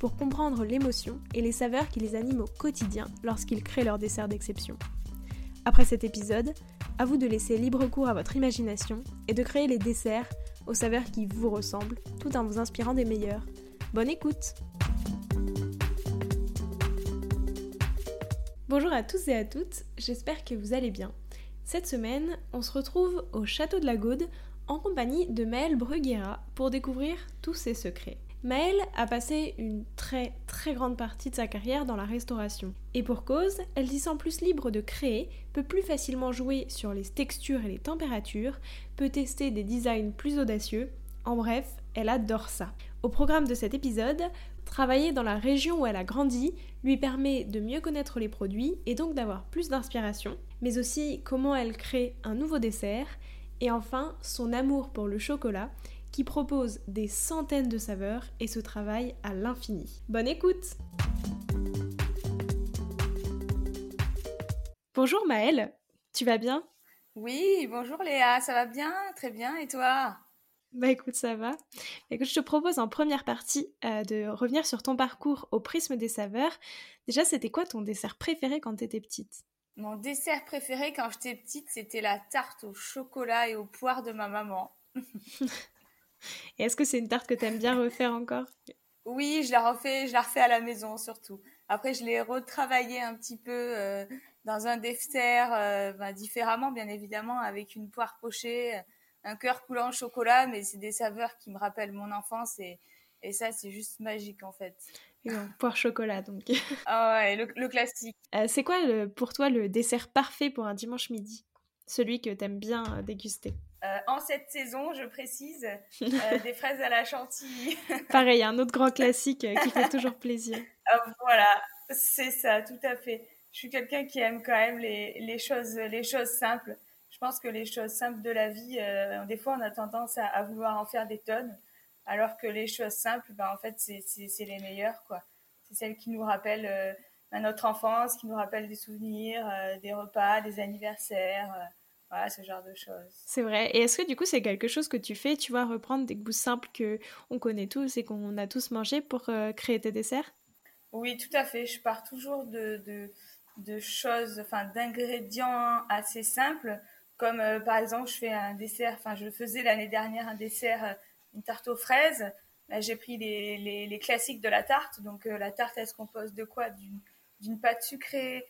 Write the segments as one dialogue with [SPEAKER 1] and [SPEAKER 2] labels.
[SPEAKER 1] pour comprendre l'émotion et les saveurs qui les animent au quotidien lorsqu'ils créent leur dessert d'exception. Après cet épisode, à vous de laisser libre cours à votre imagination et de créer les desserts aux saveurs qui vous ressemblent, tout en vous inspirant des meilleurs. Bonne écoute Bonjour à tous et à toutes, j'espère que vous allez bien. Cette semaine, on se retrouve au Château de la Gaude en compagnie de Maëlle Bruguera pour découvrir tous ses secrets. Maëlle a passé une très très grande partie de sa carrière dans la restauration. Et pour cause, elle s'y sent plus libre de créer, peut plus facilement jouer sur les textures et les températures, peut tester des designs plus audacieux. En bref, elle adore ça. Au programme de cet épisode, travailler dans la région où elle a grandi lui permet de mieux connaître les produits et donc d'avoir plus d'inspiration, mais aussi comment elle crée un nouveau dessert, et enfin son amour pour le chocolat qui propose des centaines de saveurs et se travaille à l'infini. Bonne écoute Bonjour Maëlle, tu vas bien?
[SPEAKER 2] Oui, bonjour Léa, ça va bien, très bien, et toi?
[SPEAKER 1] Bah écoute, ça va. Écoute, je te propose en première partie euh, de revenir sur ton parcours au prisme des saveurs. Déjà, c'était quoi ton dessert préféré quand tu étais petite?
[SPEAKER 2] Mon dessert préféré quand j'étais petite, c'était la tarte au chocolat et aux poires de ma maman.
[SPEAKER 1] Et est-ce que c'est une tarte que tu aimes bien refaire encore?
[SPEAKER 2] Oui, je la refais, je la refais à la maison surtout. Après, je l'ai retravaillée un petit peu euh, dans un dessert euh, ben, différemment, bien évidemment, avec une poire pochée, un cœur coulant au chocolat, mais c'est des saveurs qui me rappellent mon enfance et, et ça, c'est juste magique en fait.
[SPEAKER 1] poire chocolat donc.
[SPEAKER 2] ah ouais, le, classique.
[SPEAKER 1] Euh, c'est quoi pour toi le dessert parfait pour un dimanche midi? Celui que tu aimes bien déguster?
[SPEAKER 2] Euh, en cette saison, je précise, euh, des fraises à la chantilly.
[SPEAKER 1] Pareil, un autre grand classique euh, qui fait toujours plaisir.
[SPEAKER 2] Ah, voilà, c'est ça, tout à fait. Je suis quelqu'un qui aime quand même les, les, choses, les choses simples. Je pense que les choses simples de la vie, des fois, on a tendance à, vouloir en faire des tonnes, alors que les choses simples, ben, en fait, c'est les meilleures, quoi. C'est celles qui nous rappellent notre enfance, qui nous rappellent des souvenirs, des repas, des anniversaires voilà, ce genre de choses.
[SPEAKER 1] C'est vrai. Et est-ce que du coup, c'est quelque chose que tu fais, tu vois, reprendre des goûts simples que on connaît tous et qu'on a tous mangé pour euh, créer tes desserts?
[SPEAKER 2] Oui, tout à fait. Je pars toujours de, de, de choses, enfin, d'ingrédients assez simples, comme euh, par exemple, je fais un dessert, enfin, je faisais l'année dernière un dessert, euh, une tarte aux fraises. Là, j'ai pris les, les, les, classiques de la tarte. Donc, la tarte, elle se compose de quoi? D'une pâte sucrée,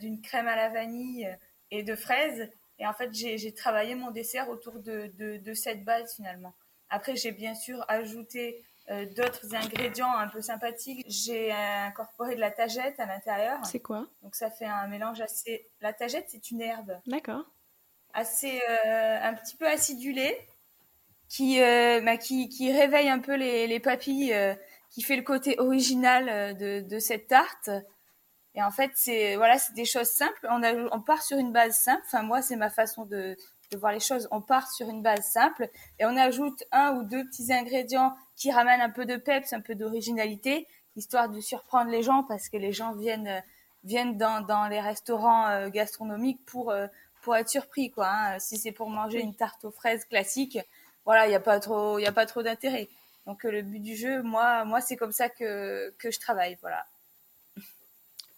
[SPEAKER 2] d'une crème à la vanille et de fraises. Et en fait, j'ai travaillé mon dessert autour de, de, cette base finalement. Après, j'ai bien sûr ajouté euh, d'autres ingrédients un peu sympathiques. J'ai incorporé de la tagette à l'intérieur.
[SPEAKER 1] C'est quoi?
[SPEAKER 2] Donc ça fait un mélange assez. La tagette, c'est une herbe.
[SPEAKER 1] D'accord.
[SPEAKER 2] Assez euh, un petit peu acidulée, qui, euh, bah, qui, qui réveille un peu les, les papilles, qui fait le côté original de, de cette tarte. Et en fait, c'est voilà, c'est des choses simples. On, part sur une base simple. Enfin, moi, c'est ma façon de, voir les choses. On part sur une base simple et on ajoute un ou deux petits ingrédients qui ramènent un peu de peps, un peu d'originalité, histoire de surprendre les gens parce que les gens viennent viennent dans, dans les restaurants euh, gastronomiques pour euh, pour être surpris quoi. Hein. Si c'est pour manger une tarte aux fraises classique, voilà, il y a pas trop il a pas trop d'intérêt. Donc euh, le but du jeu, moi moi c'est comme ça que que je travaille, voilà.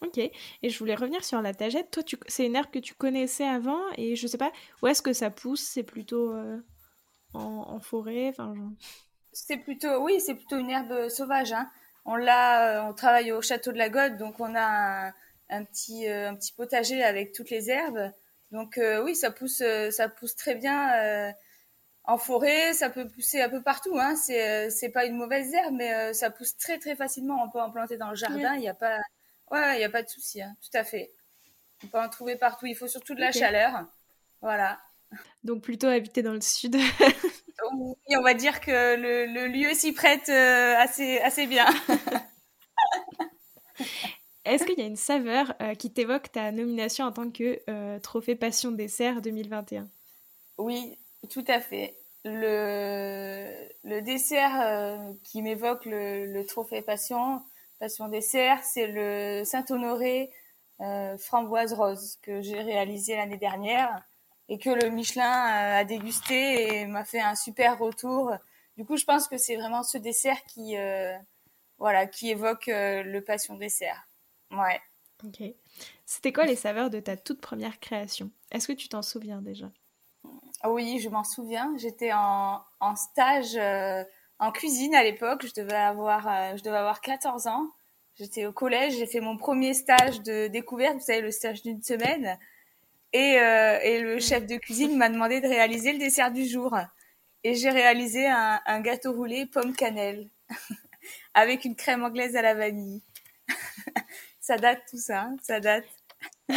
[SPEAKER 1] Ok, et je voulais revenir sur la tagette. Toi, tu... c'est une herbe que tu connaissais avant et je sais pas, où est-ce que ça pousse? C'est plutôt euh, en, forêt enfin,
[SPEAKER 2] C'est plutôt, oui, c'est plutôt une herbe sauvage. Hein. On l'a, euh, on travaille au château de la Gode, donc on a un, petit, euh, un petit potager avec toutes les herbes. Donc oui, ça pousse, ça pousse très bien en forêt, ça peut pousser un peu partout. Hein. C'est, c'est pas une mauvaise herbe, mais ça pousse très très facilement. On peut en planter dans le jardin. Il n'y a pas Ouais, il n'y a pas de souci, hein, tout à fait. On peut en trouver partout. Il faut surtout de la chaleur. Voilà.
[SPEAKER 1] Donc plutôt habiter dans le sud.
[SPEAKER 2] oui, on va dire que le, lieu s'y prête euh, assez, assez bien.
[SPEAKER 1] Est-ce qu'il y a une saveur qui t'évoque ta nomination en tant que trophée Passion Dessert 2021
[SPEAKER 2] Oui, tout à fait. Le, le dessert qui m'évoque le, le, trophée Passion, Passion Dessert, c'est le Saint-Honoré framboise rose que j'ai réalisé l'année dernière et que le Michelin a dégusté et m'a fait un super retour. Du coup, je pense que c'est vraiment ce dessert qui, euh, voilà, qui évoque euh, le passion dessert. Ouais.
[SPEAKER 1] Ok. C'était quoi les saveurs de ta toute première création? Est-ce que tu t'en souviens déjà?
[SPEAKER 2] Oui, je m'en souviens. J'étais en, en, stage euh, en cuisine à l'époque. Je devais avoir, je devais avoir 14 ans. J'étais au collège. J'ai fait mon premier stage de découverte. Vous savez, le stage d'une semaine. Et, euh, et le chef de cuisine m'a demandé de réaliser le dessert du jour. Et j'ai réalisé un, un, gâteau roulé pomme cannelle avec une crème anglaise à la vanille. ça date tout ça, hein, ça date.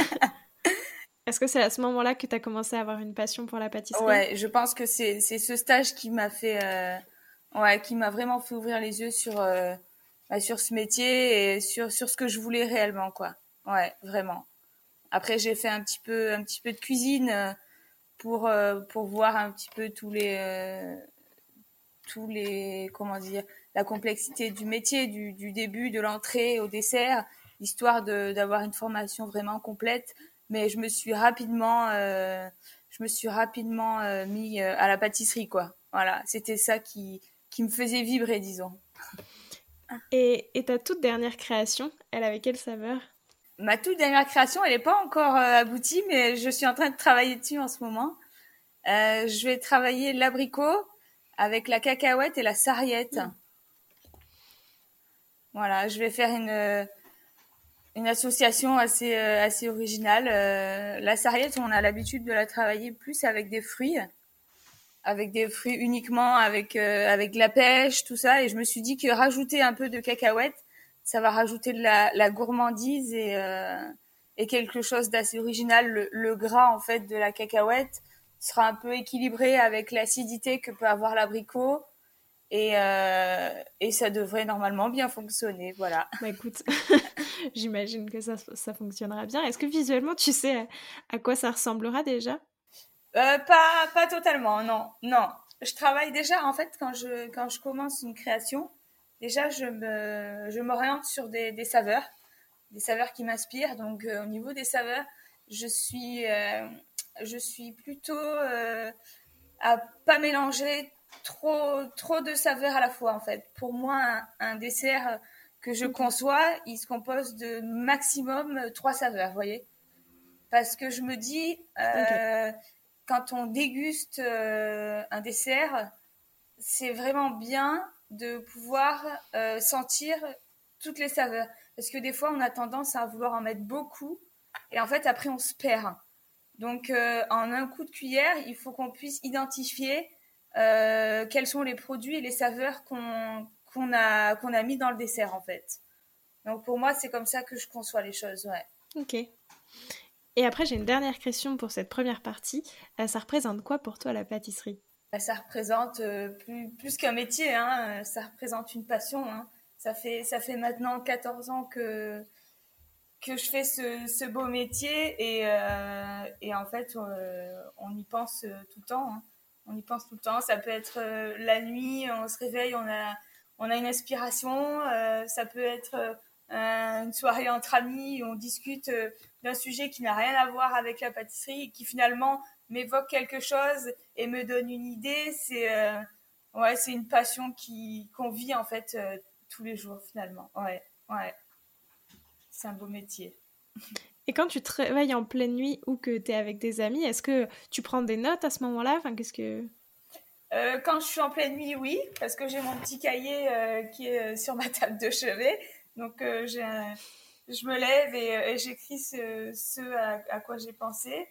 [SPEAKER 1] Est-ce que c'est à ce moment-là que tu as commencé à avoir une passion pour la pâtisserie?
[SPEAKER 2] Ouais, je pense que c'est ce stage qui m'a fait, euh, ouais, qui m'a vraiment fait ouvrir les yeux sur, euh, bah, sur ce métier et sur, sur ce que je voulais réellement, quoi. Ouais, vraiment. Après, j'ai fait un petit peu, un petit peu de cuisine euh, pour, euh, pour voir un petit peu tous les, tous les, comment dire, la complexité du métier, du, du début, de l'entrée au dessert, histoire d'avoir une formation vraiment complète. Mais je me suis rapidement, je me suis rapidement mis à la pâtisserie, quoi. Voilà, c'était ça qui, qui me faisait vibrer, disons.
[SPEAKER 1] Et, et ta toute dernière création, elle avait quelle saveur?
[SPEAKER 2] Ma toute dernière création, elle n'est pas encore euh, aboutie, mais je suis en train de travailler dessus en ce moment. Euh, je vais travailler l'abricot avec la cacahuète et la sarriette. Voilà, je vais faire une, euh, une association assez, assez originale. la sarriette, on a l'habitude de la travailler plus avec des fruits, avec des fruits uniquement, avec, avec de la pêche, tout ça. Et je me suis dit que rajouter un peu de cacahuète, ça va rajouter de la, gourmandise et, euh, et quelque chose d'assez original. Le, gras en fait de la cacahuète sera un peu équilibré avec l'acidité que peut avoir l'abricot. Et, euh, et ça devrait normalement bien fonctionner, voilà.
[SPEAKER 1] Bah écoute, j'imagine que ça, ça fonctionnera bien. Est-ce que visuellement, tu sais à, quoi ça ressemblera déjà?
[SPEAKER 2] Euh, pas, pas totalement, non. Non. Je travaille déjà, en fait, quand je, quand je commence une création, déjà, je me, je m'oriente sur des, des, saveurs, des saveurs qui m'inspirent. Donc, euh, au niveau des saveurs, je suis, euh, je suis plutôt à pas mélanger trop, trop de saveurs à la fois, en fait. Pour moi, un, dessert que je conçois, il se compose de maximum trois saveurs, vous voyez Parce que je me dis, quand on déguste un dessert, c'est vraiment bien de pouvoir euh, sentir toutes les saveurs. Parce que des fois, on a tendance à vouloir en mettre beaucoup et en fait, après, on se perd. Donc, euh, en un coup de cuillère, il faut qu'on puisse identifier euh, quels sont les produits et les saveurs qu'on a, a mis dans le dessert, en fait. Donc, pour moi, c'est comme ça que je conçois les choses, ouais.
[SPEAKER 1] Ok. Et après, j'ai une dernière question pour cette première partie. ça représente quoi pour toi la pâtisserie?
[SPEAKER 2] Bah, ça représente euh, plus, qu'un métier, hein, ça représente une passion. Hein. Ça, fait, ça fait maintenant 14 ans que, que je fais ce, ce beau métier et, euh, et en fait, euh, on y pense tout le temps. Hein. On y pense tout le temps. Ça peut être la nuit, on se réveille, on a, on a une inspiration. ça peut être une soirée entre amis, on discute d'un sujet qui n'a rien à voir avec la pâtisserie et qui finalement m'évoque quelque chose et me donne une idée, c'est euh, ouais, c'est une passion qui qu'on vit en fait euh, tous les jours finalement. Ouais, ouais. C'est un beau métier.
[SPEAKER 1] Et quand tu travailles en pleine nuit ou que tu es avec des amis, est-ce que tu prends des notes à ce moment-là? Enfin, qu'est-ce que
[SPEAKER 2] euh, quand je suis en pleine nuit, oui, parce que j'ai mon petit cahier qui est sur ma table de chevet. Donc, je me lève et, j'écris ce, ce à, quoi j'ai pensé.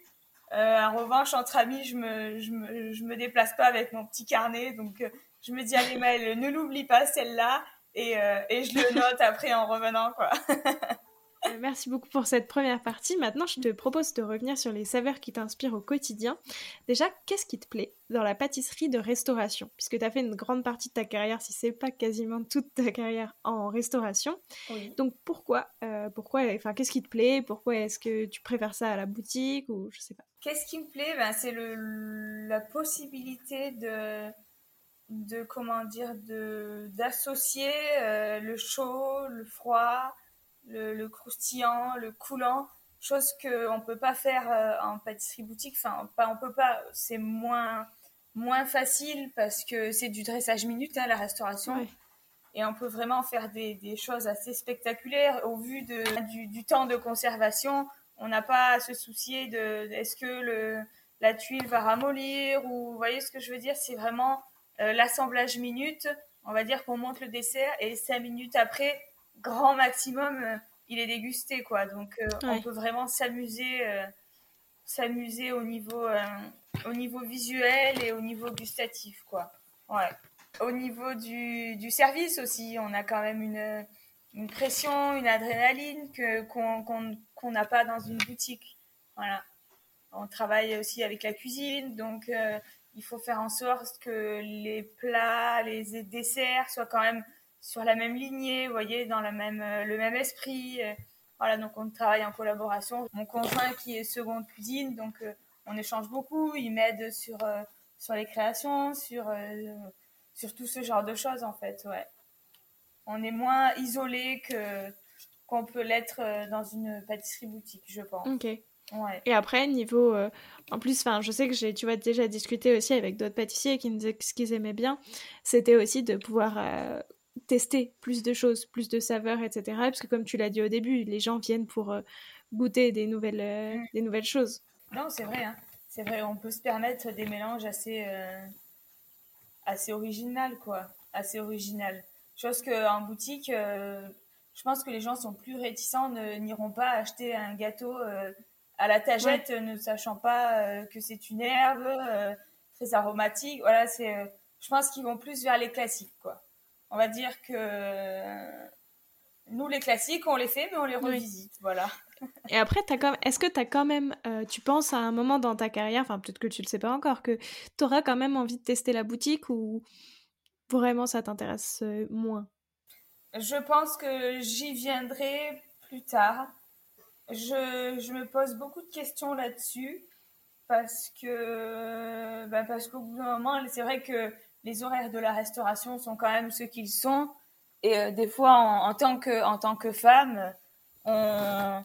[SPEAKER 2] Euh, en revanche, entre amis, je me, je me, je me déplace pas avec mon petit carnet. Donc, euh, je me dis, allez, Maëlle, ne l'oublie pas, celle-là. Et, euh, et je le note après en revenant, quoi.
[SPEAKER 1] merci beaucoup pour cette première partie. Maintenant, je te propose de revenir sur les saveurs qui t'inspirent au quotidien. Déjà, qu'est-ce qui te plaît dans la pâtisserie de restauration? Puisque tu as fait une grande partie de ta carrière, si c'est pas quasiment toute ta carrière en restauration. Donc pourquoi euh, pourquoi enfin qu'est-ce qui te plaît? Pourquoi est-ce que tu préfères ça à la boutique ou je sais pas?
[SPEAKER 2] Qu'est-ce qui me plaît? Ben, c'est la possibilité de de comment dire de d'associer euh, le chaud, le froid, le, croustillant, le coulant, chose qu'on ne peut pas faire euh, en pâtisserie boutique. Enfin, pas, on peut pas, c'est moins, moins facile parce que c'est du dressage minute, hein, la restauration. Et on peut vraiment faire des, des, choses assez spectaculaires au vu de, du, du temps de conservation. On n'a pas à se soucier de est-ce que le, la tuile va ramollir ou vous voyez ce que je veux dire? C'est vraiment euh, l'assemblage minute. On va dire qu'on monte le dessert et cinq minutes après, grand maximum, euh, il est dégusté, quoi. Donc, euh, on peut vraiment s'amuser, euh, s'amuser au niveau, au niveau visuel et au niveau gustatif, quoi. Ouais. Au niveau du, du service aussi, on a quand même une, une pression, une adrénaline que, qu'on n'a pas dans une boutique. Voilà. On travaille aussi avec la cuisine, donc il faut faire en sorte que les plats, les desserts soient quand même sur la même lignée, vous voyez, dans la même, euh, le même esprit. Euh, voilà, donc on travaille en collaboration. Mon conjoint qui est seconde cuisine, donc euh, on échange beaucoup. Il m'aide sur, sur les créations, sur, sur tout ce genre de choses en fait. Ouais. On est moins isolé que qu'on peut l'être dans une pâtisserie boutique, je pense.
[SPEAKER 1] Ok. Ouais. Et après, niveau. en plus, enfin, je sais que j'ai, tu vois, déjà discuté aussi avec d'autres pâtissiers qui me disaient que ce qu'ils aimaient bien, c'était aussi de pouvoir tester plus de choses, plus de saveurs, etc. Parce que comme tu l'as dit au début, les gens viennent pour euh, goûter des nouvelles, euh, des nouvelles choses.
[SPEAKER 2] Non, c'est vrai. Hein. C'est vrai, on peut se permettre des mélanges assez, euh, assez original, quoi. Assez original. Chose qu'en boutique, je pense que les gens sont plus réticents, n'iront pas acheter un gâteau à la tagette, ne sachant pas que c'est une herbe très aromatique. Voilà, c'est. je pense qu'ils vont plus vers les classiques, quoi on va dire que nous, les classiques, on les fait, mais on les revisite. Voilà.
[SPEAKER 1] Et après, est-ce que tu as quand même, euh, tu penses à un moment dans ta carrière, enfin peut-être que tu le sais pas encore, que tu auras quand même envie de tester la boutique ou vraiment ça t'intéresse euh, moins?
[SPEAKER 2] Je pense que j'y viendrai plus tard. Je, me pose beaucoup de questions là-dessus parce que, ben parce qu'au bout d'un moment, c'est vrai que les horaires de la restauration sont quand même ce qu'ils sont. Et euh, des fois, en, tant que, en tant que femme, on,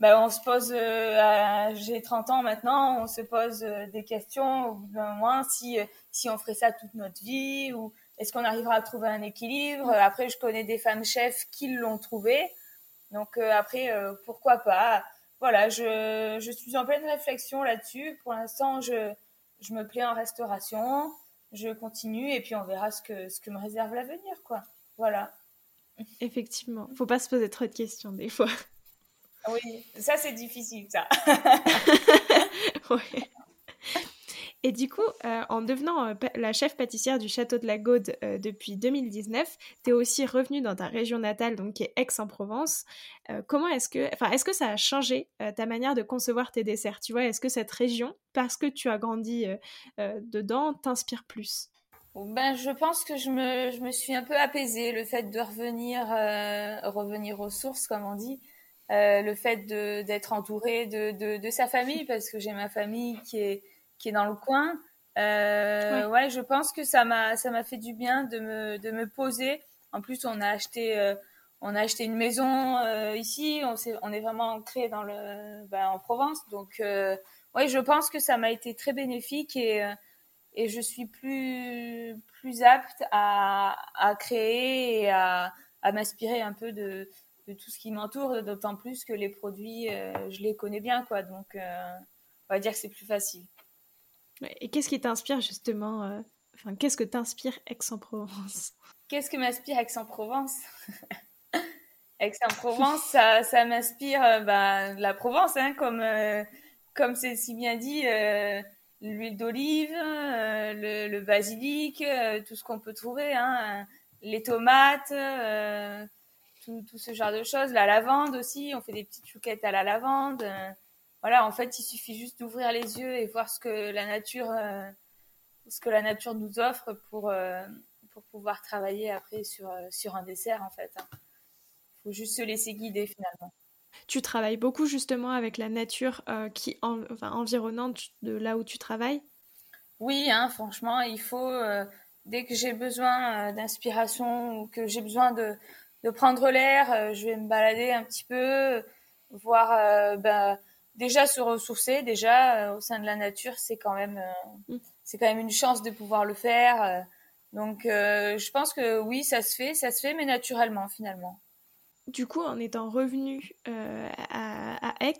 [SPEAKER 2] ben, on se pose, euh, j'ai 30 ans maintenant, on se pose euh, des questions au bout d'un moment si, si on ferait ça toute notre vie ou est-ce qu'on arrivera à trouver un équilibre? Après, je connais des femmes chefs qui l'ont trouvé. Donc après, pourquoi pas? Voilà, je, je suis en pleine réflexion là-dessus. Pour l'instant, je, je me plais en restauration je continue et puis on verra ce que, ce que me réserve l'avenir, quoi. Voilà.
[SPEAKER 1] Effectivement, faut pas se poser trop de questions des fois.
[SPEAKER 2] Oui, ça c'est difficile, ça.
[SPEAKER 1] ouais. Et du coup, euh, en devenant euh, la chef pâtissière du château de la Gaude euh, depuis 2019, tu es aussi revenue dans ta région natale, donc qui est Aix-en-Provence. comment est-ce que, enfin, est-ce que ça a changé ta manière de concevoir tes desserts? Tu vois, est-ce que cette région, parce que tu as grandi dedans, t'inspire plus?
[SPEAKER 2] Ben, je pense que je me, je me, suis un peu apaisée. Le fait de revenir, revenir aux sources, comme on dit, le fait d'être entourée de, de, de, sa famille, parce que j'ai ma famille qui est, qui est dans le coin. Euh, ouais. je pense que ça m'a ça m'a fait du bien de me de me poser. En plus, on a acheté euh, on a acheté une maison euh, ici. On s'est on est vraiment ancré dans le bah, en Provence. Donc ouais, je pense que ça m'a été très bénéfique et et je suis plus plus apte à à créer et à à m'inspirer un peu de de tout ce qui m'entoure. D'autant plus que les produits, je les connais bien quoi. Donc on va dire que c'est plus facile.
[SPEAKER 1] Et qu'est-ce qui t'inspire justement euh, Enfin, qu'est-ce que t'inspire Aix-en-Provence?
[SPEAKER 2] Qu'est-ce que m'inspire Aix-en-Provence? Aix-en-Provence, ça, ça m'inspire euh, bah, la Provence, hein, comme euh, comme c'est si bien dit, l'huile d'olive, le, le, basilic, tout ce qu'on peut trouver, hein, les tomates, tout, tout, ce genre de choses. La lavande aussi, on fait des petites chouquettes à la lavande. Voilà, en fait, il suffit juste d'ouvrir les yeux et voir ce que la nature, ce que la nature nous offre pour, pour pouvoir travailler après sur, sur un dessert, en fait. Il hein. faut juste se laisser guider finalement.
[SPEAKER 1] Tu travailles beaucoup justement avec la nature qui enfin, environnante de là où tu travailles?
[SPEAKER 2] Oui, hein, franchement, il faut dès que j'ai besoin euh, d'inspiration ou que j'ai besoin de, de prendre l'air, euh, je vais me balader un petit peu, voir euh, ben, déjà se ressourcer déjà au sein de la nature, c'est quand même mm. c'est quand même une chance de pouvoir le faire. donc je pense que oui, ça se fait, ça se fait, mais naturellement finalement.
[SPEAKER 1] Du coup, en étant revenu euh, à, Aix,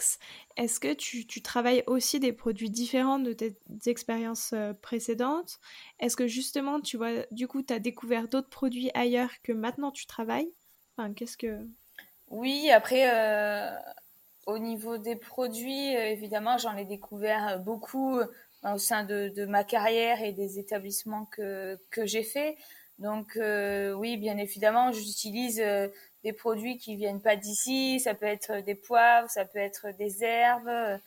[SPEAKER 1] est-ce que tu, travailles aussi des produits différents de tes expériences euh, précédentes? Est-ce que justement, tu vois, du coup, tu as découvert d'autres produits ailleurs que maintenant tu travailles? Enfin, qu'est-ce que...
[SPEAKER 2] Oui, après, euh, au niveau des produits, évidemment, j'en ai découvert beaucoup au sein de, de, ma carrière et des établissements que, que j'ai fait. Donc, oui, bien évidemment, j'utilise des produits qui viennent pas d'ici. Ça peut être des poivres, ça peut être des herbes,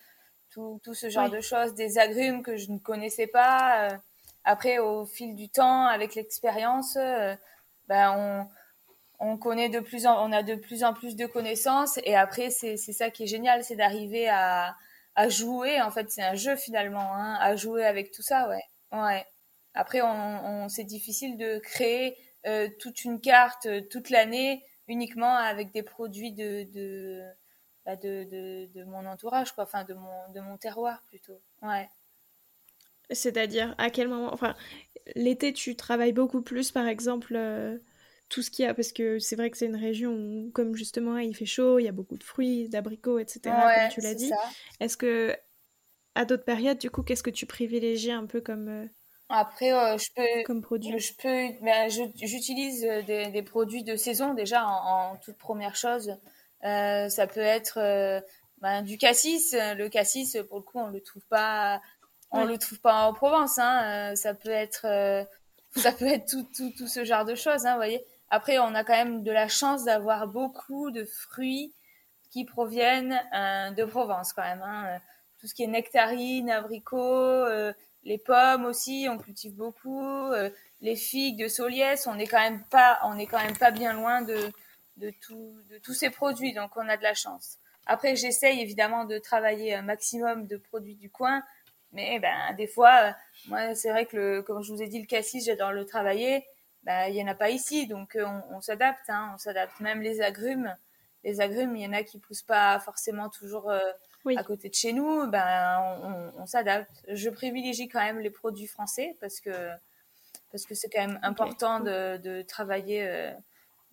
[SPEAKER 2] tout, tout ce genre de choses, des agrumes que je ne connaissais pas. Euh, après, au fil du temps, avec l'expérience, euh, ben on, on connaît de plus en, on a de plus en plus de connaissances. Et après, c'est ça qui est génial, c'est d'arriver à, à jouer. En fait, c'est un jeu finalement, hein, à jouer avec tout ça, ouais. Ouais. Après, c'est difficile de créer euh, toute une carte toute l'année uniquement avec des produits de, de, bah, de, de, mon entourage, quoi. Enfin, de mon, de mon terroir plutôt. Ouais.
[SPEAKER 1] C'est-à-dire, à quel moment. Enfin, l'été, tu travailles beaucoup plus, par exemple, euh, tout ce qu'il y a, parce que c'est vrai que c'est une région où, comme justement, il fait chaud, il y a beaucoup de fruits, d'abricots, etc., comme tu l'as dit. Est-ce que, à d'autres périodes, du coup, qu'est-ce que tu privilégies un peu comme. Euh,
[SPEAKER 2] après, euh, je peux, comme produit? Je peux, ben, j'utilise euh, des, des, produits de saison déjà en, toute première chose. Euh, ça peut être ben, du cassis. Le cassis, pour le coup, on le trouve pas, on le trouve pas en Provence. Hein. ça peut être, ça peut être tout, tout, tout, ce genre de choses. Hein, vous voyez. Après, on a quand même de la chance d'avoir beaucoup de fruits qui proviennent de Provence quand même. Hein. Tout ce qui est nectarine, abricot les pommes aussi, on cultive beaucoup. Euh, les figues de Soliès, on n'est quand même pas, quand même pas bien loin de, de, tous ces produits, donc on a de la chance. Après, j'essaye évidemment de travailler un maximum de produits du coin, mais ben des fois, euh, moi c'est vrai que comme je vous ai dit, le cassis, j'adore le travailler. Ben, il y en a pas ici, donc euh, on, on s'adapte. Hein, on s'adapte. Même les agrumes, les agrumes, il y en a qui poussent pas forcément toujours à côté de chez nous, ben, on, s'adapte. Je privilégie quand même les produits français parce que parce que c'est quand même important de, de, travailler euh,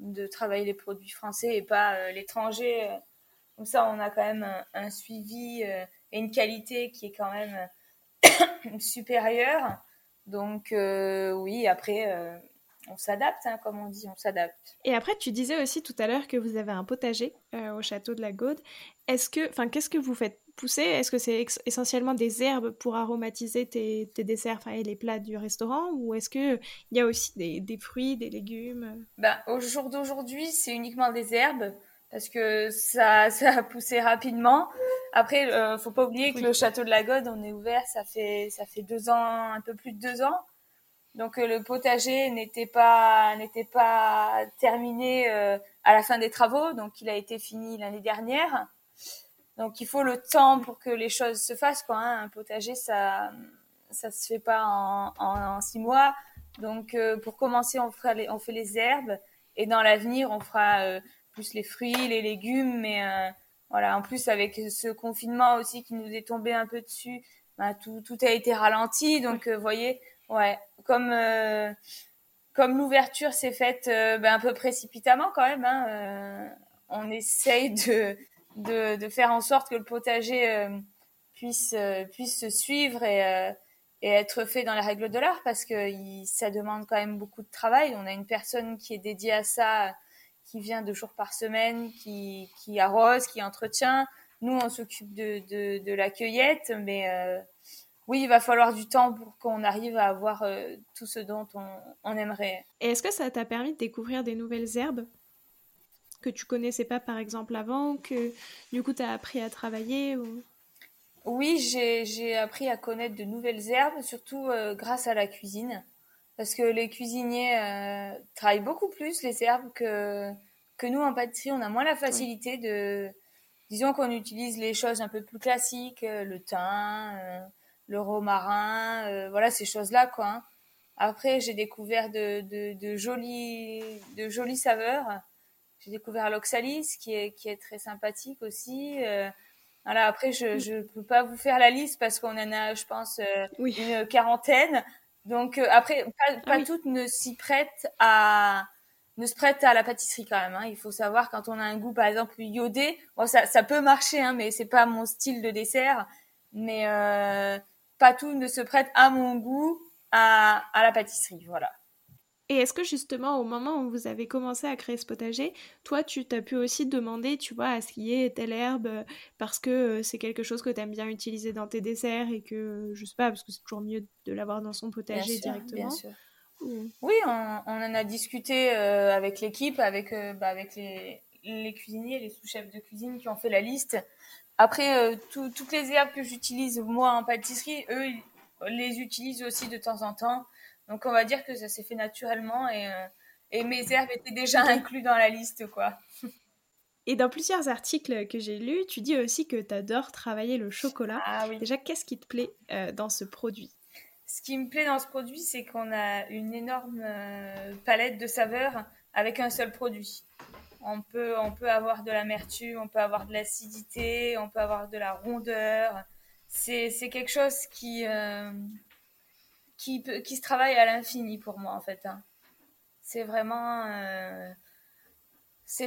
[SPEAKER 2] de travailler les produits français et pas euh, l'étranger. Comme ça, on a quand même un, suivi euh, et une qualité qui est quand même supérieure. Donc oui, après on s'adapte, hein, comme on dit, on s'adapte.
[SPEAKER 1] Et après, tu disais aussi tout à l'heure que vous avez un potager euh, au château de la Gaude. Est-ce que, enfin, qu'est-ce que vous faites pousser? Est-ce que c'est essentiellement des herbes pour aromatiser tes, desserts et les plats du restaurant? Ou est-ce qu'il y a aussi des, fruits, des légumes?
[SPEAKER 2] Ben, Au jour d'aujourd'hui, c'est uniquement des herbes parce que ça, ça a poussé rapidement. Après, ne euh, faut pas oublier que le château de la Gaude, on est ouvert, ça fait, ça fait deux ans, un peu plus de deux ans. Donc euh, le potager n'était pas n'était pas terminé euh, à la fin des travaux, donc il a été fini l'année dernière. Donc il faut le temps pour que les choses se fassent quoi. Hein. Un potager ça ça se fait pas en, en, six mois. Donc euh, pour commencer on fera on fait les herbes et dans l'avenir on fera plus les fruits, les légumes. Mais voilà en plus avec ce confinement aussi qui nous est tombé un peu dessus, bah, tout tout a été ralenti. Donc vous voyez Ouais, comme euh, comme l'ouverture s'est faite euh, ben, un peu précipitamment quand même, hein, euh, on essaye de, de, de faire en sorte que le potager puisse puisse se suivre et et être fait dans les règles de l'art parce que ça demande quand même beaucoup de travail. On a une personne qui est dédiée à ça, qui vient deux jours par semaine, qui, qui arrose, qui entretient. Nous, on s'occupe de, de, de la cueillette, mais oui, il va falloir du temps pour qu'on arrive à avoir euh, tout ce dont on, aimerait.
[SPEAKER 1] Et est-ce que ça t'a permis de découvrir des nouvelles herbes que tu connaissais pas par exemple avant, que du coup tu as appris à travailler ou...
[SPEAKER 2] Oui, j'ai appris à connaître de nouvelles herbes, surtout euh, grâce à la cuisine. Parce que les cuisiniers euh, travaillent beaucoup plus les herbes que, que nous en pâtisserie. On a moins la facilité de. Disons qu'on utilise les choses un peu plus classiques, le thym, le romarin, voilà ces choses-là, quoi. Hein. Après, j'ai découvert de, de, de, jolies, de jolies saveurs. J'ai découvert l'oxalis, qui est, qui est très sympathique aussi. Voilà, après, je ne peux pas vous faire la liste parce qu'on en a, je pense, euh, une quarantaine. Donc, euh, après, pas, ah toutes ne s'y prêtent à ne se prêtent à la pâtisserie quand même. Hein. Il faut savoir quand on a un goût, par exemple, iodé, bon, ça, ça peut marcher, hein, mais c'est pas mon style de dessert. Mais euh, pas tout ne se prête à mon goût à, à la pâtisserie. Voilà.
[SPEAKER 1] Et est-ce que justement, au moment où vous avez commencé à créer ce potager, toi, tu t'as pu aussi demander, tu vois, à ce qu'il y ait telle herbe euh, parce que euh, c'est quelque chose que tu aimes bien utiliser dans tes desserts et que, je sais pas, parce que c'est toujours mieux de l'avoir dans son potager directement. Bien sûr.
[SPEAKER 2] Oui, on, en a discuté euh, avec l'équipe, avec, bah, avec les, les, cuisiniers, les sous-chefs de cuisine qui ont fait la liste. Après, toutes les herbes que j'utilise moi en pâtisserie, eux, ils les utilisent aussi de temps en temps. Donc on va dire que ça s'est fait naturellement et, euh, et mes herbes étaient déjà inclus dans la liste, quoi.
[SPEAKER 1] Et dans plusieurs articles que j'ai lus, tu dis aussi que tu adores travailler le chocolat. Ah, oui. Déjà, qu'est-ce qui te plaît euh, dans ce produit?
[SPEAKER 2] Ce qui me plaît dans ce produit, c'est qu'on a une énorme euh, palette de saveurs avec un seul produit. On peut, on peut avoir de l'amertume, on peut avoir de l'acidité, on peut avoir de la rondeur. C'est quelque chose qui, qui, qui se travaille à l'infini pour moi en fait. Hein. C'est vraiment, euh,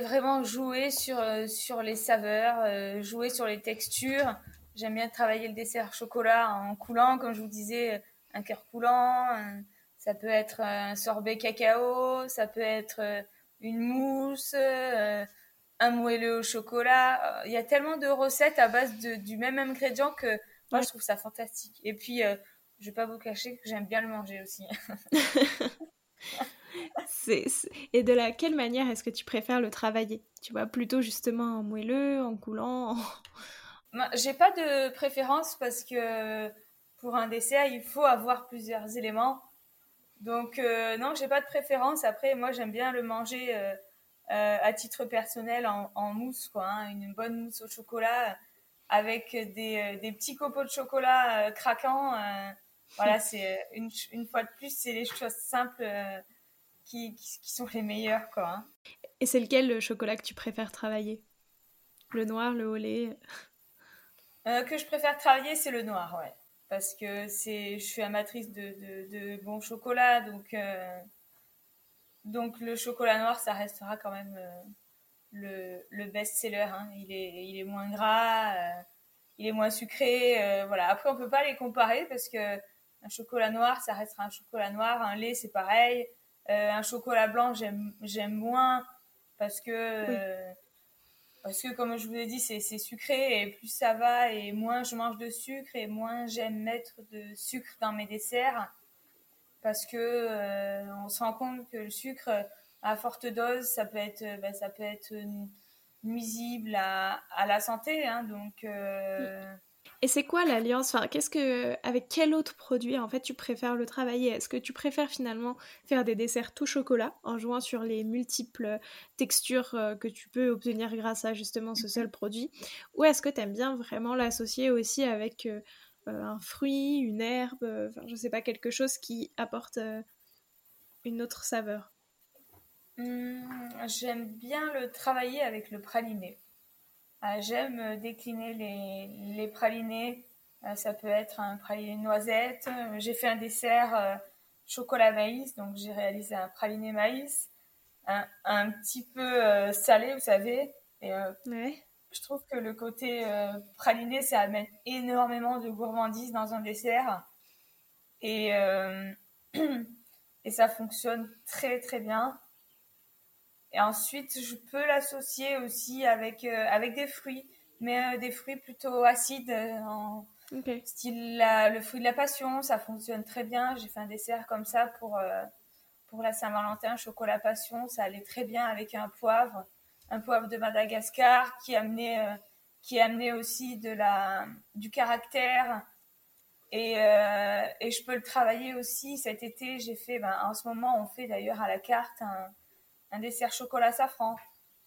[SPEAKER 2] vraiment jouer sur, euh, sur les saveurs, euh, jouer sur les textures. J'aime bien travailler le dessert chocolat en coulant, comme je vous disais, un cœur coulant. ça peut être un sorbet cacao, ça peut être une mousse, un moelleux au chocolat. Il y a tellement de recettes à base de, du même ingrédient que moi je trouve ça fantastique. Et puis je vais pas vous cacher que j'aime bien le manger aussi.
[SPEAKER 1] Et de la quelle manière est-ce que tu préfères le travailler? Tu vois, plutôt justement en moelleux, en coulant
[SPEAKER 2] J'ai pas de préférence parce que pour un dessert, il faut avoir plusieurs éléments. Donc euh, non, j'ai pas de préférence. Après, moi, j'aime bien le manger euh, euh, à titre personnel en, mousse, quoi. Hein. une bonne mousse au chocolat avec des, des petits copeaux de chocolat craquants voilà, c'est euh, une, une, fois de plus, c'est les choses simples euh, qui, qui, sont les meilleures, quoi. Hein.
[SPEAKER 1] Et c'est lequel le chocolat que tu préfères travailler? Le noir, le au lait?
[SPEAKER 2] Euh, Que je préfère travailler, c'est le noir, ouais. Parce que c'est, je suis amatrice de, de, de bon chocolat, donc, donc le chocolat noir, ça restera quand même le, le best-seller. Hein. Il, est, il est moins gras, il est moins sucré. voilà. Après, on peut pas les comparer parce que un chocolat noir, ça restera un chocolat noir. Un lait, c'est pareil. Euh, un chocolat blanc, j'aime moins parce que, euh, parce que, comme je vous l'ai dit, c'est sucré et plus ça va et moins je mange de sucre et moins j'aime mettre de sucre dans mes desserts parce que euh, on se rend compte que le sucre à forte dose, ça peut être, bah, ça peut être nuisible à, à la santé. Hein, donc,
[SPEAKER 1] et c'est quoi l'alliance? Enfin, qu'est-ce que, avec quel autre produit en fait tu préfères le travailler? Est-ce que tu préfères finalement faire des desserts tout chocolat en jouant sur les multiples textures euh, que tu peux obtenir grâce à justement ce seul produit? Ou est-ce que tu aimes bien vraiment l'associer aussi avec euh, euh, un fruit, une herbe, enfin je sais pas quelque chose qui apporte une autre saveur?
[SPEAKER 2] Mmh, J'aime bien le travailler avec le praliné. Ah, j'aime euh, décliner les, les pralinés. Euh, ça peut être un praliné noisette. J'ai fait un dessert euh, chocolat maïs, donc j'ai réalisé un praliné maïs, un, un petit peu salé, vous savez. Et, Je trouve que le côté praliné, ça amène énormément de gourmandise dans un dessert. Et, et ça fonctionne très très bien. Et ensuite, je peux l'associer aussi avec, euh, avec des fruits, mais euh, des fruits plutôt acides, euh, en style le fruit de la passion, ça fonctionne très bien. J'ai fait un dessert comme ça pour, pour la Saint-Valentin, chocolat passion, ça allait très bien avec un poivre, un poivre de Madagascar qui amenait, qui amenait aussi de la, du caractère. Et, et je peux le travailler aussi. Cet été, j'ai fait, ben, en ce moment, on fait d'ailleurs à la carte un, un dessert chocolat safran.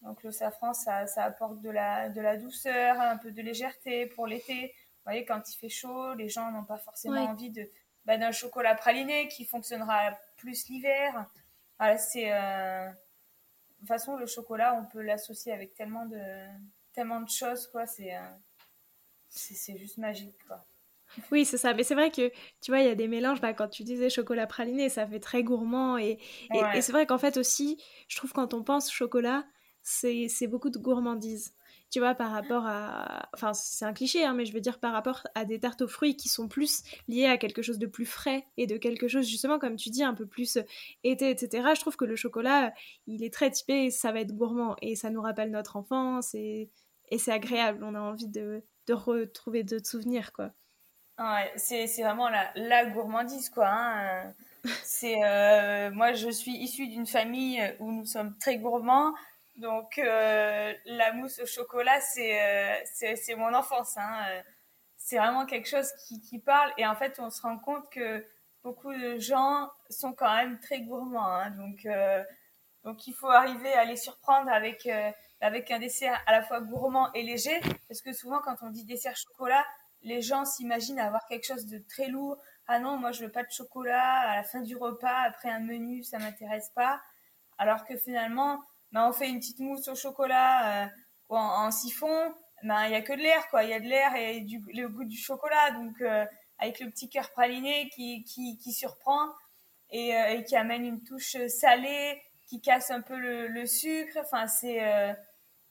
[SPEAKER 2] Donc le safran, ça, ça, apporte de la, de la douceur, un peu de légèreté pour l'été. Vous voyez, quand il fait chaud, les gens n'ont pas forcément envie de, ben, d'un chocolat praliné qui fonctionnera plus l'hiver. Voilà, c'est... Euh, de toute façon, le chocolat, on peut l'associer avec tellement de, tellement de choses, quoi. C'est, euh, c'est, juste magique, quoi.
[SPEAKER 1] Oui, c'est ça. Mais c'est vrai que, tu vois, il y a des mélanges. Bah, quand tu disais chocolat praliné, ça fait très gourmand. Et, et, c'est vrai qu'en fait aussi, je trouve quand on pense chocolat, c'est, c'est beaucoup de gourmandise tu vois, par rapport à... Enfin, c'est un cliché, hein, mais je veux dire par rapport à des tartes aux fruits qui sont plus liées à quelque chose de plus frais et de quelque chose, justement, comme tu dis, un peu plus été, etc. Je trouve que le chocolat, il est très typé, ça va être gourmand et ça nous rappelle notre enfance et, et c'est agréable. On a envie de, de retrouver d'autres souvenirs, quoi.
[SPEAKER 2] Ouais, c'est, vraiment la, la gourmandise, quoi. Hein. C'est, euh, moi, je suis issue d'une famille où nous sommes très gourmands. Donc euh, la mousse au chocolat, c'est euh, c'est mon enfance. Hein. C'est vraiment quelque chose qui, qui, parle. Et en fait, on se rend compte que beaucoup de gens sont quand même très gourmands. Hein. Donc, euh, donc il faut arriver à les surprendre avec, avec un dessert à la fois gourmand et léger. Parce que souvent, quand on dit dessert chocolat, les gens s'imaginent avoir quelque chose de très lourd. Ah non, moi je veux pas de chocolat à la fin du repas, après un menu, ça m'intéresse pas. Alors que finalement, ben, on fait une petite mousse au chocolat euh, en, siphon, ben il y a que de l'air quoi, il y a de l'air et du, le goût du chocolat, donc euh, avec le petit cœur praliné qui, qui, qui surprend et, euh, et, qui amène une touche salée, qui casse un peu le, le sucre. Enfin c'est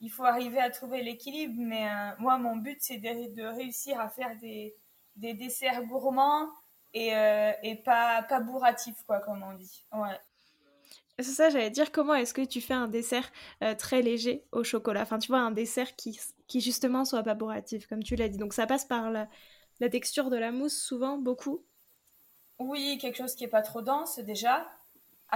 [SPEAKER 2] il faut arriver à trouver l'équilibre, mais moi mon but c'est de, de, réussir à faire des, des desserts gourmands et, et pas, pas bourratifs, quoi, comme on dit. Ouais.
[SPEAKER 1] C'est ça, j'allais dire, comment est-ce que tu fais un dessert euh, très léger au chocolat? Enfin, tu vois, un dessert qui, qui justement soit pas bourratif, comme tu l'as dit. Donc ça passe par la, la, texture de la mousse, souvent, beaucoup?
[SPEAKER 2] Oui, quelque chose qui est pas trop dense déjà.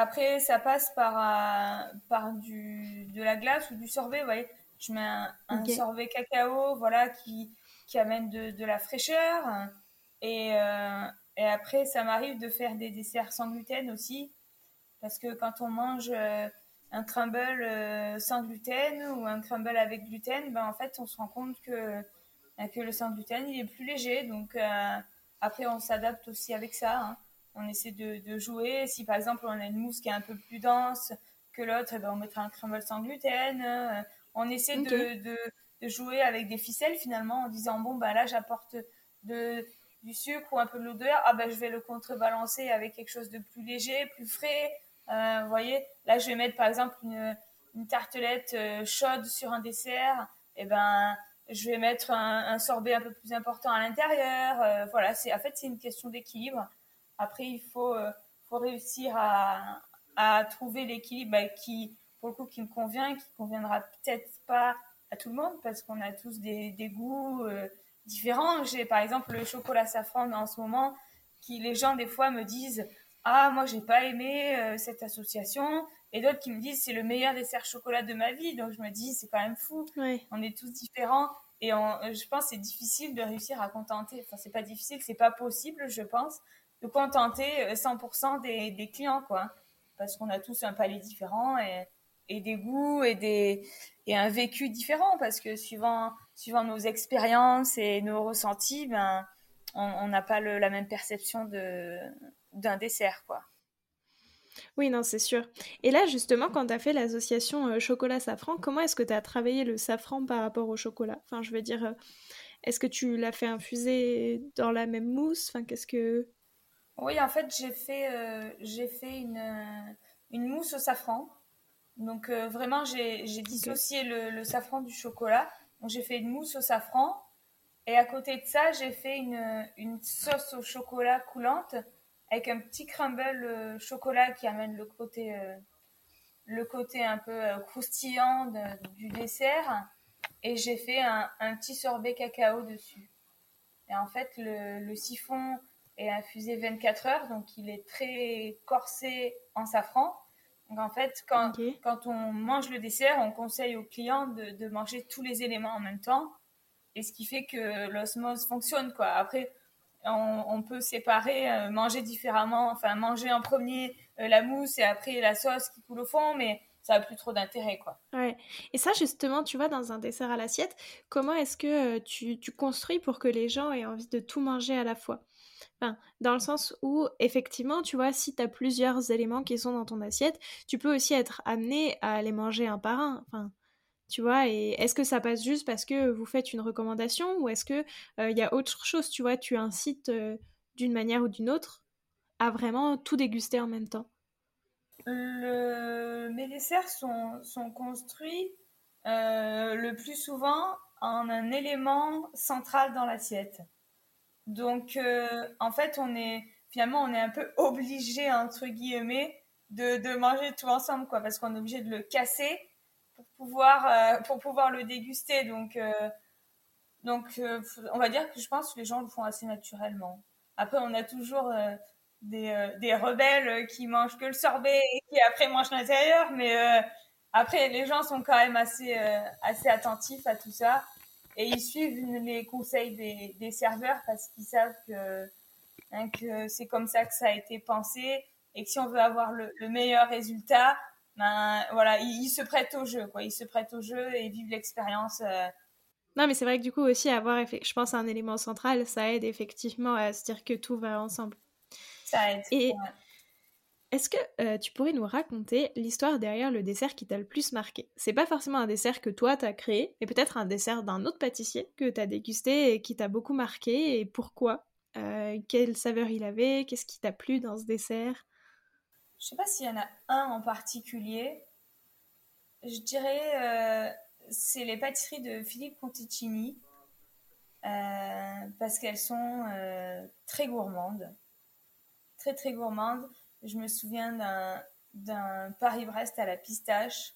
[SPEAKER 2] Après, ça passe par, euh, par du, de la glace ou du sorbet, vous voyez. Je mets un, sorbet cacao, voilà, qui, qui amène de, de la fraîcheur. Et, euh, et après, ça m'arrive de faire des desserts sans gluten aussi parce que quand on mange euh, un crumble euh, sans gluten ou un crumble avec gluten, ben en fait, on se rend compte que, que le sans gluten, il est plus léger. Donc, après, on s'adapte aussi avec ça. Hein. On essaie de, de, jouer. Si par exemple, on a une mousse qui est un peu plus dense que l'autre, eh ben, on mettra un crumble sans gluten. on essaie de, de, de, jouer avec des ficelles finalement en disant bon, ben là, j'apporte de, du sucre ou un peu de l'odeur. Ah ben, je vais le contrebalancer avec quelque chose de plus léger, plus frais. Euh, vous voyez, là, je vais mettre par exemple une, une tartelette euh, chaude sur un dessert. Et eh ben, je vais mettre un, sorbet un peu plus important à l'intérieur. Euh, voilà, c'est en fait c'est une question d'équilibre. Après, il faut, faut réussir à, à trouver l'équilibre bah, qui, pour le coup, qui me convient, qui conviendra peut-être pas à tout le monde parce qu'on a tous des, des goûts différents. J'ai par exemple le chocolat safran en ce moment qui les gens des fois me disent ah moi j'ai pas aimé euh, cette association et d'autres qui me disent c'est le meilleur dessert chocolat de ma vie donc je me dis c'est quand même fou. On est tous différents et euh, je pense c'est difficile de réussir à contenter. Enfin c'est pas difficile c'est pas possible je pense de contenter 100% euh, des, clients quoi parce qu'on a tous un palais différent et, et des goûts et des et un vécu différent parce que suivant suivant nos expériences et nos ressentis ben on n'a pas la même perception de d'un dessert, quoi.
[SPEAKER 1] Oui, non, c'est sûr. Et là, justement, quand tu as fait l'association euh, chocolat-safran, comment est-ce que tu as travaillé le safran par rapport au chocolat? Enfin, je veux dire, euh, est-ce que tu l'as fait infuser dans la même mousse? Enfin, qu'est-ce que...
[SPEAKER 2] Oui, en fait, j'ai fait, euh, j'ai fait une, une mousse au safran. Donc, vraiment, j'ai, dissocié le, le, safran du chocolat. Donc, j'ai fait une mousse au safran. Et à côté de ça, j'ai fait une, une sauce au chocolat coulante avec un petit crumble euh, chocolat qui amène le côté, euh, le côté un peu euh, croustillant du dessert. Et j'ai fait un, un, petit sorbet cacao dessus. Et en fait, le, le, siphon est infusé 24 heures, donc il est très corsé en safran. Donc en fait, quand, quand on mange le dessert, on conseille aux clients de, de, manger tous les éléments en même temps. Et ce qui fait que l'osmose fonctionne, quoi. Après, on, on peut séparer, euh, manger différemment, enfin manger en premier euh, la mousse et après la sauce qui coule au fond, mais ça n'a plus trop d'intérêt, quoi.
[SPEAKER 1] Ouais. Et ça, justement, tu vois, dans un dessert à l'assiette, comment est-ce que euh, tu, tu construis pour que les gens aient envie de tout manger à la fois? Dans le sens où, effectivement, tu vois, si tu as plusieurs éléments qui sont dans ton assiette, tu peux aussi être amené à les manger un par un. Enfin, tu vois, et est-ce que ça passe juste parce que vous faites une recommandation ou est-ce que il euh, y a autre chose, tu vois, tu incites euh, d'une manière ou d'une autre à vraiment tout déguster en même temps?
[SPEAKER 2] Mes desserts sont, sont construits euh, le plus souvent en un élément central dans l'assiette. Donc, euh, en fait, on est finalement, on est un peu obligé entre guillemets de, de manger tout ensemble, quoi, parce qu'on est obligé de le casser pour pouvoir euh, pour pouvoir le déguster. Donc, euh, donc, on va dire que je pense que les gens le font assez naturellement. Après, on a toujours des, des rebelles qui mangent que le sorbet et qui après mangent l'intérieur, mais après, les gens sont quand même assez assez attentifs à tout ça et ils suivent les conseils des, des serveurs parce qu'ils savent que, hein, que c'est comme ça que ça a été pensé et que si on veut avoir le, meilleur résultat, ben voilà, ils, se prêtent au jeu, quoi. Ils se prêtent au jeu et vivent l'expérience. Euh.
[SPEAKER 1] Non, mais c'est vrai que du coup aussi avoir, je pense, un élément central, ça aide effectivement à se dire que tout va ensemble.
[SPEAKER 2] Ça aide.
[SPEAKER 1] Et est-ce que euh, tu pourrais nous raconter l'histoire derrière le dessert qui t'a le plus marqué? C'est pas forcément un dessert que toi t'as créé, mais peut-être un dessert d'un autre pâtissier que t'as dégusté et qui t'a beaucoup marqué et pourquoi? Euh, Quelle saveur il avait? Qu'est-ce qui t'a plu dans ce dessert?
[SPEAKER 2] Je sais pas s'il y en a un en particulier. Je dirais euh, c'est les pâtisseries de Philippe Conticini parce qu'elles sont très gourmandes, très très gourmandes je me souviens d'un Paris-Brest à la pistache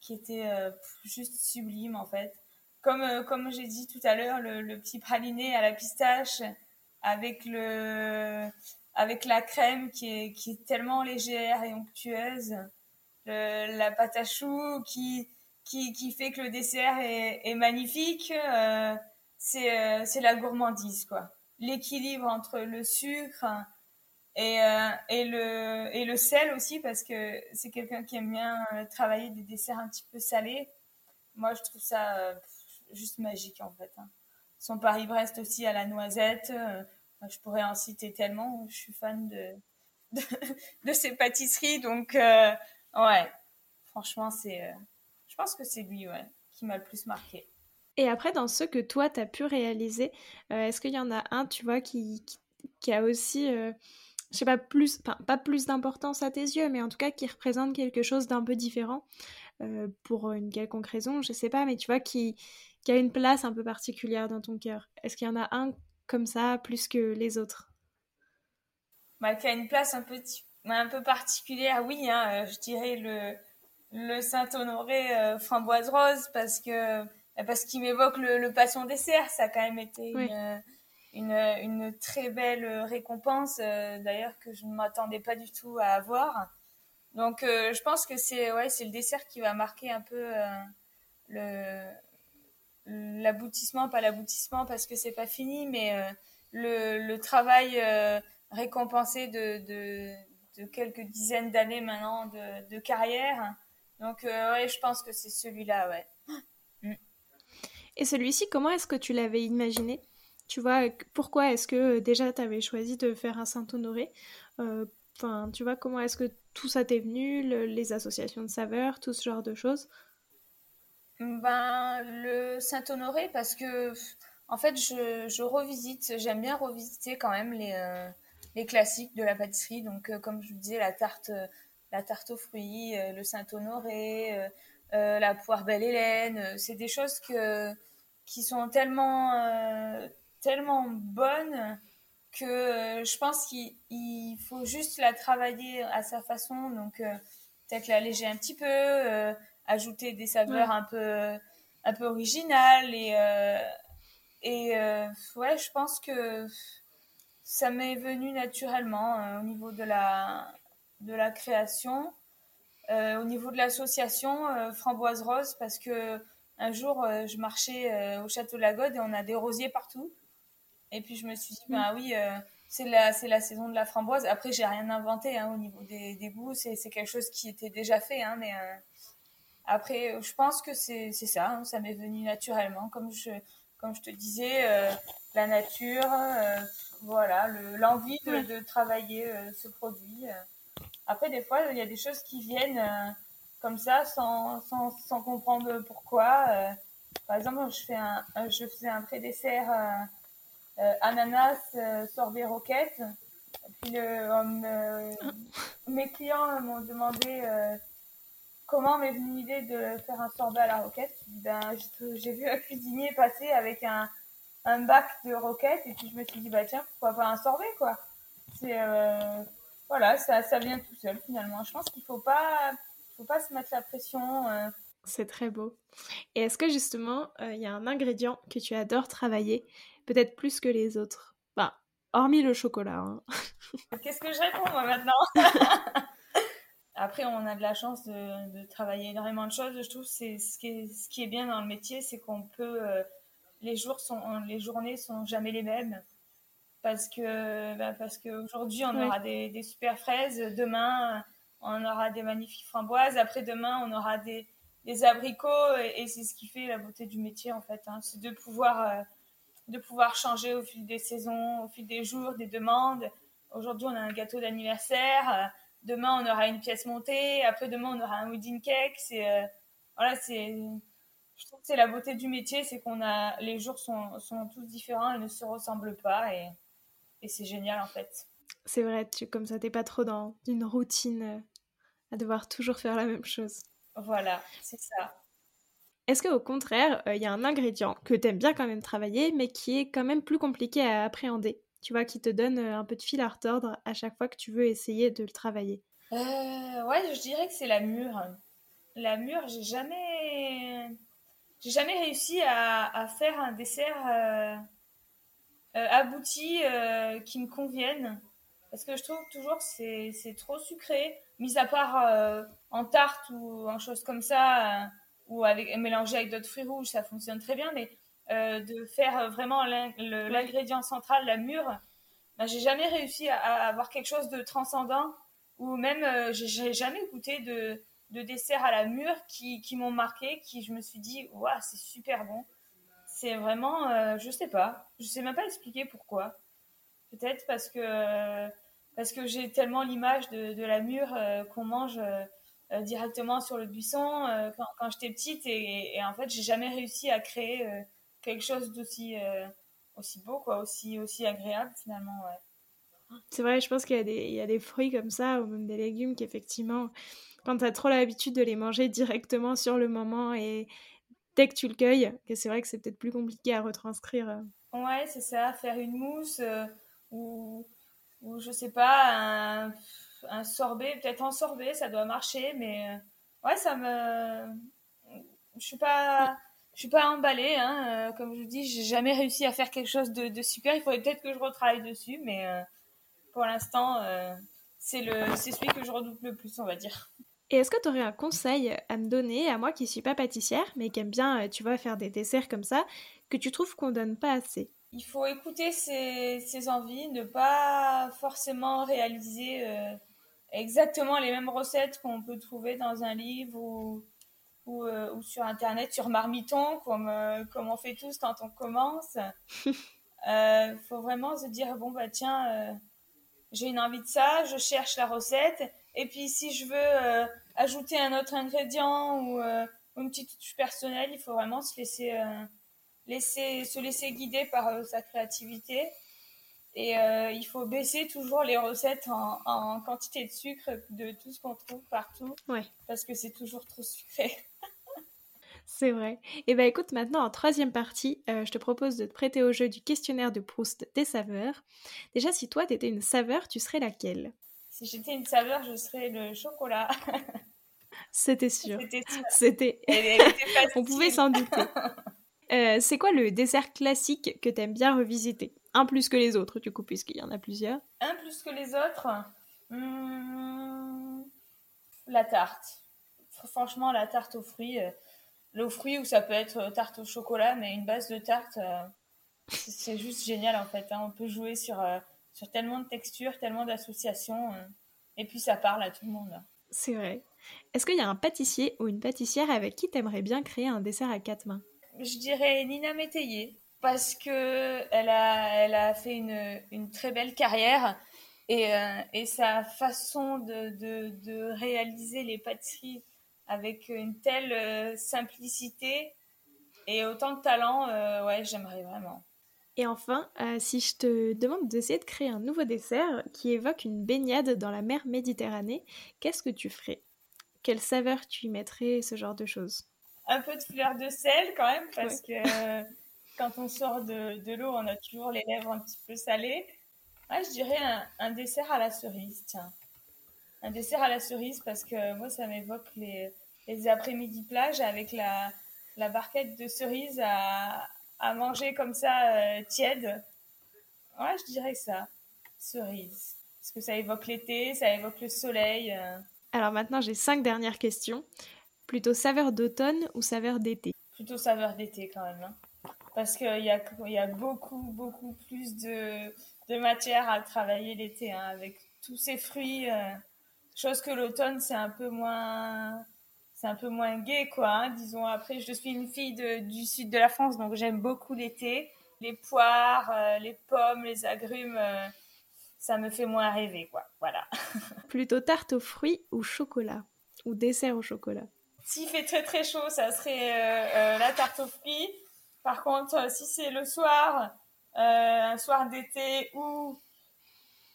[SPEAKER 2] qui était euh, juste sublime en fait. Comme, euh, comme j'ai dit tout à l'heure, le, petit praliné à la pistache avec, le, avec la crème qui est, qui est tellement légère et onctueuse, la pâte à choux qui, qui, qui, fait que le dessert est, magnifique, euh, c'est la gourmandise quoi. L'équilibre entre le sucre, et, euh, et, le, sel aussi, parce que c'est quelqu'un qui aime bien euh, travailler des desserts un petit peu salés. Moi, je trouve ça euh, juste magique, en fait. Hein. Son Paris-Brest aussi à la noisette. je pourrais en citer tellement. Je suis fan de, de, ces pâtisseries. Donc, ouais, franchement, c'est, je pense que c'est lui ouais, qui m'a le plus marqué.
[SPEAKER 1] Et après, dans ceux que toi, tu as pu réaliser, est-ce qu'il y en a un, tu vois, qui, qui a aussi je sais pas plus, enfin pas plus d'importance à tes yeux, mais en tout cas qui représente quelque chose d'un peu différent euh, pour une quelconque raison, je sais pas, mais tu vois qui, qui a une place un peu particulière dans ton cœur. Est-ce qu'il y en a un comme ça plus que les autres?
[SPEAKER 2] Bah, Qui a une place un peu, un peu particulière, oui, hein, euh, je dirais le, le Saint-Honoré euh, framboise rose parce que parce qu'il m'évoque le, le, passion dessert, ça a quand même été une une, très belle récompense, euh, d'ailleurs, que je ne m'attendais pas du tout à avoir. Donc, euh, je pense que c'est ouais, le dessert qui va marquer un peu euh, le l'aboutissement, pas l'aboutissement parce que c'est pas fini, mais le, travail récompensé de, de, quelques dizaines d'années maintenant de, carrière. Donc, ouais, je pense que c'est celui-là, ouais.
[SPEAKER 1] Et celui-ci, comment est-ce que tu l'avais imaginé? Tu vois, pourquoi est-ce que euh, déjà tu avais choisi de faire un Saint-Honoré euh, Enfin, tu vois, comment est-ce que tout ça t'est venu, les associations de saveurs, tout ce genre de choses?
[SPEAKER 2] Ben, le Saint-Honoré, parce que, en fait, je, revisite, j'aime bien revisiter quand même les, euh, les classiques de la pâtisserie. Donc, comme je vous disais, la tarte, la tarte aux fruits, le Saint-Honoré, la poire belle Hélène, c'est des choses que, qui sont tellement tellement bonne que euh, je pense qu'il faut juste la travailler à sa façon. Donc, euh, peut-être l'alléger un petit peu, euh, ajouter des saveurs un peu un peu originales et et ouais, je pense que ça m'est venu naturellement au niveau de la de la création. au niveau de l'association Framboise Rose parce que un jour, je marchais au château de la Gode et on a des rosiers partout. Et puis je me suis dit, mm. ben oui, c'est la, la saison de la framboise. Après, j'ai rien inventé hein, au niveau des, des goûts. C'est, quelque chose qui était déjà fait. Hein, mais euh, après, je pense que c'est, ça. Hein, ça m'est venu naturellement. Comme je, comme je te disais, euh, la nature, euh, voilà, le, l'envie de, de travailler ce produit. Après, des fois, il y a des choses qui viennent comme ça sans, sans, sans comprendre pourquoi. par exemple, je, fais un, je faisais un pré-dessert euh, ananas, euh, sorbet roquette. Puis le, mes clients m'ont demandé euh, comment m'est venue l'idée de faire un sorbet à la roquette. Ben, j'ai vu un cuisinier passer avec un, un bac de roquette et puis je me suis dit bah tiens pourquoi pas un sorbet quoi. Voilà ça, ça vient tout seul finalement. Je pense qu'il faut pas faut pas se mettre la pression.
[SPEAKER 1] C'est très beau. Et est-ce que justement il y a un ingrédient que tu adores travailler peut-être plus que les autres. Bah, hormis le chocolat. Hein.
[SPEAKER 2] Qu'est-ce que je réponds moi maintenant? Après, on a de la chance de, travailler énormément de choses. Je trouve c'est ce qui est ce qui est bien dans le métier, c'est qu'on peut euh, les jours sont les journées sont jamais les mêmes parce que bah, parce qu'aujourd'hui on aura des, super fraises, demain on aura des magnifiques framboises, après demain on aura des, des abricots et, c'est ce qui fait la beauté du métier en fait. Hein. c'est de pouvoir euh, de pouvoir changer au fil des saisons, au fil des jours, des demandes. Aujourd'hui, on a un gâteau d'anniversaire. Euh, demain, on aura une pièce montée. Après, demain, on aura un wedding cake. C'est euh, voilà, c'est. Je trouve que c'est la beauté du métier, c'est qu'on a les jours sont, sont tous différents et ne se ressemblent pas et, et c'est génial en fait.
[SPEAKER 1] C'est vrai, tu comme ça, t'es pas trop dans une routine euh, à devoir toujours faire la même chose.
[SPEAKER 2] Voilà, c'est ça.
[SPEAKER 1] Est-ce qu'au contraire, il euh, y a un ingrédient que tu aimes bien quand même travailler, mais qui est quand même plus compliqué à appréhender Tu vois, qui te donne euh, un peu de fil à retordre à chaque fois que tu veux essayer de le travailler?
[SPEAKER 2] Euh, Ouais, je dirais que c'est la mûre. La mûre, j'ai jamais, j'ai jamais réussi à, faire un dessert abouti qui me convienne. Parce que je trouve toujours que c'est trop sucré, mis à part en tarte ou en choses comme ça ou avec mélanger avec d'autres fruits rouges, ça fonctionne très bien. Mais euh, de faire vraiment l'ingrédient central, la mûre, ben, j'ai jamais réussi à, avoir quelque chose de transcendant. Ou même, euh, j'ai jamais goûté de, de dessert à la mûre qui, qui m'ont marqué, qui je me suis dit, waouh, c'est super bon. C'est vraiment, euh, je sais pas, je sais même pas expliquer pourquoi. Peut-être parce que parce que j'ai tellement l'image de, de, la mûre qu'on mange euh, directement sur le buisson euh, quand, quand j'étais petite et, en fait j'ai jamais réussi à créer euh, quelque chose d'aussi aussi beau quoi aussi aussi agréable finalement ouais.
[SPEAKER 1] C'est vrai, je pense qu'il y, a des, il y a des fruits comme ça, ou même des légumes, qu'effectivement, quand tu as trop l'habitude de les manger directement sur le moment et dès que tu le cueilles, que c'est vrai que c'est peut-être plus compliqué à retranscrire.
[SPEAKER 2] Ouais, c'est ça, faire une mousse ou, ou je sais pas, un, un sorbet, peut-être en sorbet, ça doit marcher, mais euh, ouais, ça me. Je suis pas. Je suis pas emballée, hein. Euh, comme je vous dis, j'ai jamais réussi à faire quelque chose de, super. Il faudrait peut-être que je retravaille dessus, mais euh, pour l'instant, c'est le, c'est celui que je redoute le plus, on va dire.
[SPEAKER 1] Et est-ce que tu aurais un conseil à me donner, à moi qui suis pas pâtissière, mais qui aime bien, tu vois, faire des desserts comme ça, que tu trouves qu'on donne pas assez?
[SPEAKER 2] Il faut écouter ses, ses, envies, ne pas forcément réaliser exactement les mêmes recettes qu'on peut trouver dans un livre ou, ou, euh, sur Internet, sur Marmiton, comme, euh, comme on fait tous quand on commence. Il euh, faut vraiment se dire, bon, bah tiens, j'ai une envie de ça, je cherche la recette. Et puis si je veux ajouter un autre ingrédient ou, une petite touche personnelle, il faut vraiment se laisser, laisser, se laisser guider par sa créativité. Et euh, il faut baisser toujours les recettes en, quantité de sucre de tout ce qu'on trouve partout.
[SPEAKER 1] Ouais.
[SPEAKER 2] Parce que c'est toujours trop sucré.
[SPEAKER 1] c'est vrai. Et bien écoute, maintenant en troisième partie, euh, je te propose de te prêter au jeu du questionnaire de Proust des saveurs. Déjà, si toi, tu étais une saveur, tu serais laquelle?
[SPEAKER 2] Si j'étais une saveur, je serais le chocolat.
[SPEAKER 1] C'était sûr. C'était. On pouvait s'en douter. Euh, c'est quoi le dessert classique que tu aimes bien revisiter? Un plus que les autres, du coup, puisqu'il y en a plusieurs.
[SPEAKER 2] Un plus que les autres hmm, la tarte. Franchement, la tarte aux fruits, euh, le fruits ou ça peut être tarte au chocolat, mais une base de tarte, c'est juste génial en fait. Hein. On peut jouer sur, sur tellement de textures, tellement d'associations, et puis ça parle à tout le monde.
[SPEAKER 1] C'est vrai. Est-ce qu'il y a un pâtissier ou une pâtissière avec qui t'aimerais bien créer un dessert à quatre mains?
[SPEAKER 2] Je dirais Nina Métayer parce que elle a, elle a fait une, une très belle carrière et, euh, et sa façon de, de, de, réaliser les pâtisseries avec une telle euh, simplicité et autant de talent, euh, ouais, j'aimerais vraiment.
[SPEAKER 1] Et enfin, si je te demande d'essayer de créer un nouveau dessert qui évoque une baignade dans la mer Méditerranée, qu'est-ce que tu ferais? Quelle saveur tu y mettrais, ce genre de choses?
[SPEAKER 2] Un peu de fleur de sel quand même, parce que quand on sort de, de l'eau, on a toujours les lèvres un petit peu salées. Ouais, je dirais un, dessert à la cerise, tiens. Un dessert à la cerise parce que moi, ça m'évoque les, les après-midi plage avec la, la barquette de cerise à, à manger comme ça, euh, tiède. Ouais, je dirais ça. Cerise. Parce que ça évoque l'été, ça évoque le soleil. Euh.
[SPEAKER 1] Alors maintenant, j'ai cinq dernières questions. Plutôt saveur d'automne ou saveur d'été?
[SPEAKER 2] Plutôt saveur d'été quand même. Hein parce qu'il y a, y a beaucoup, beaucoup plus de, de matière à travailler l'été, hein, avec tous ces fruits. Euh, chose que l'automne, c'est un peu moins c'est un peu moins gai, quoi. Hein, disons, après, je suis une fille du sud de la France, donc j'aime beaucoup l'été. Les poires, euh, les pommes, les agrumes, euh, ça me fait moins rêver, quoi. Voilà.
[SPEAKER 1] Plutôt tarte aux fruits ou chocolat? Ou dessert au chocolat?
[SPEAKER 2] S'il fait très très chaud, ça serait la tarte aux fruits. Par contre, euh, si c'est le soir, euh, un soir d'été ou,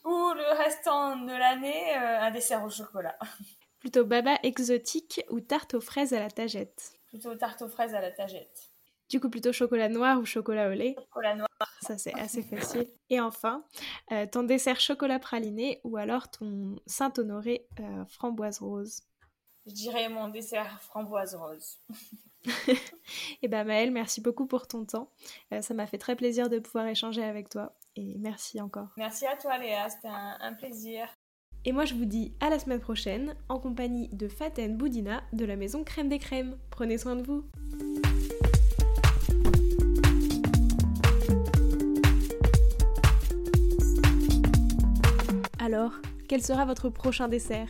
[SPEAKER 2] ou le restant de l'année, euh, un dessert au chocolat.
[SPEAKER 1] Plutôt baba exotique ou tarte aux fraises à la tagette?
[SPEAKER 2] Plutôt tarte aux fraises à la tagette.
[SPEAKER 1] Du coup, plutôt chocolat noir ou chocolat au lait?
[SPEAKER 2] Chocolat noir.
[SPEAKER 1] Ça, c'est assez facile. Et enfin, ton dessert chocolat praliné ou alors ton Saint-Honoré framboise rose?
[SPEAKER 2] Je dirais mon dessert framboise rose.
[SPEAKER 1] et eh ben Maëlle, merci beaucoup pour ton temps. Euh, ça m'a fait très plaisir de pouvoir échanger avec toi et merci encore.
[SPEAKER 2] Merci à toi Léa, c'était un, plaisir.
[SPEAKER 1] Et moi je vous dis à la semaine prochaine en compagnie de Faten Boudina de la maison Crème des Crèmes. Prenez soin de vous. Alors, quel sera votre prochain dessert?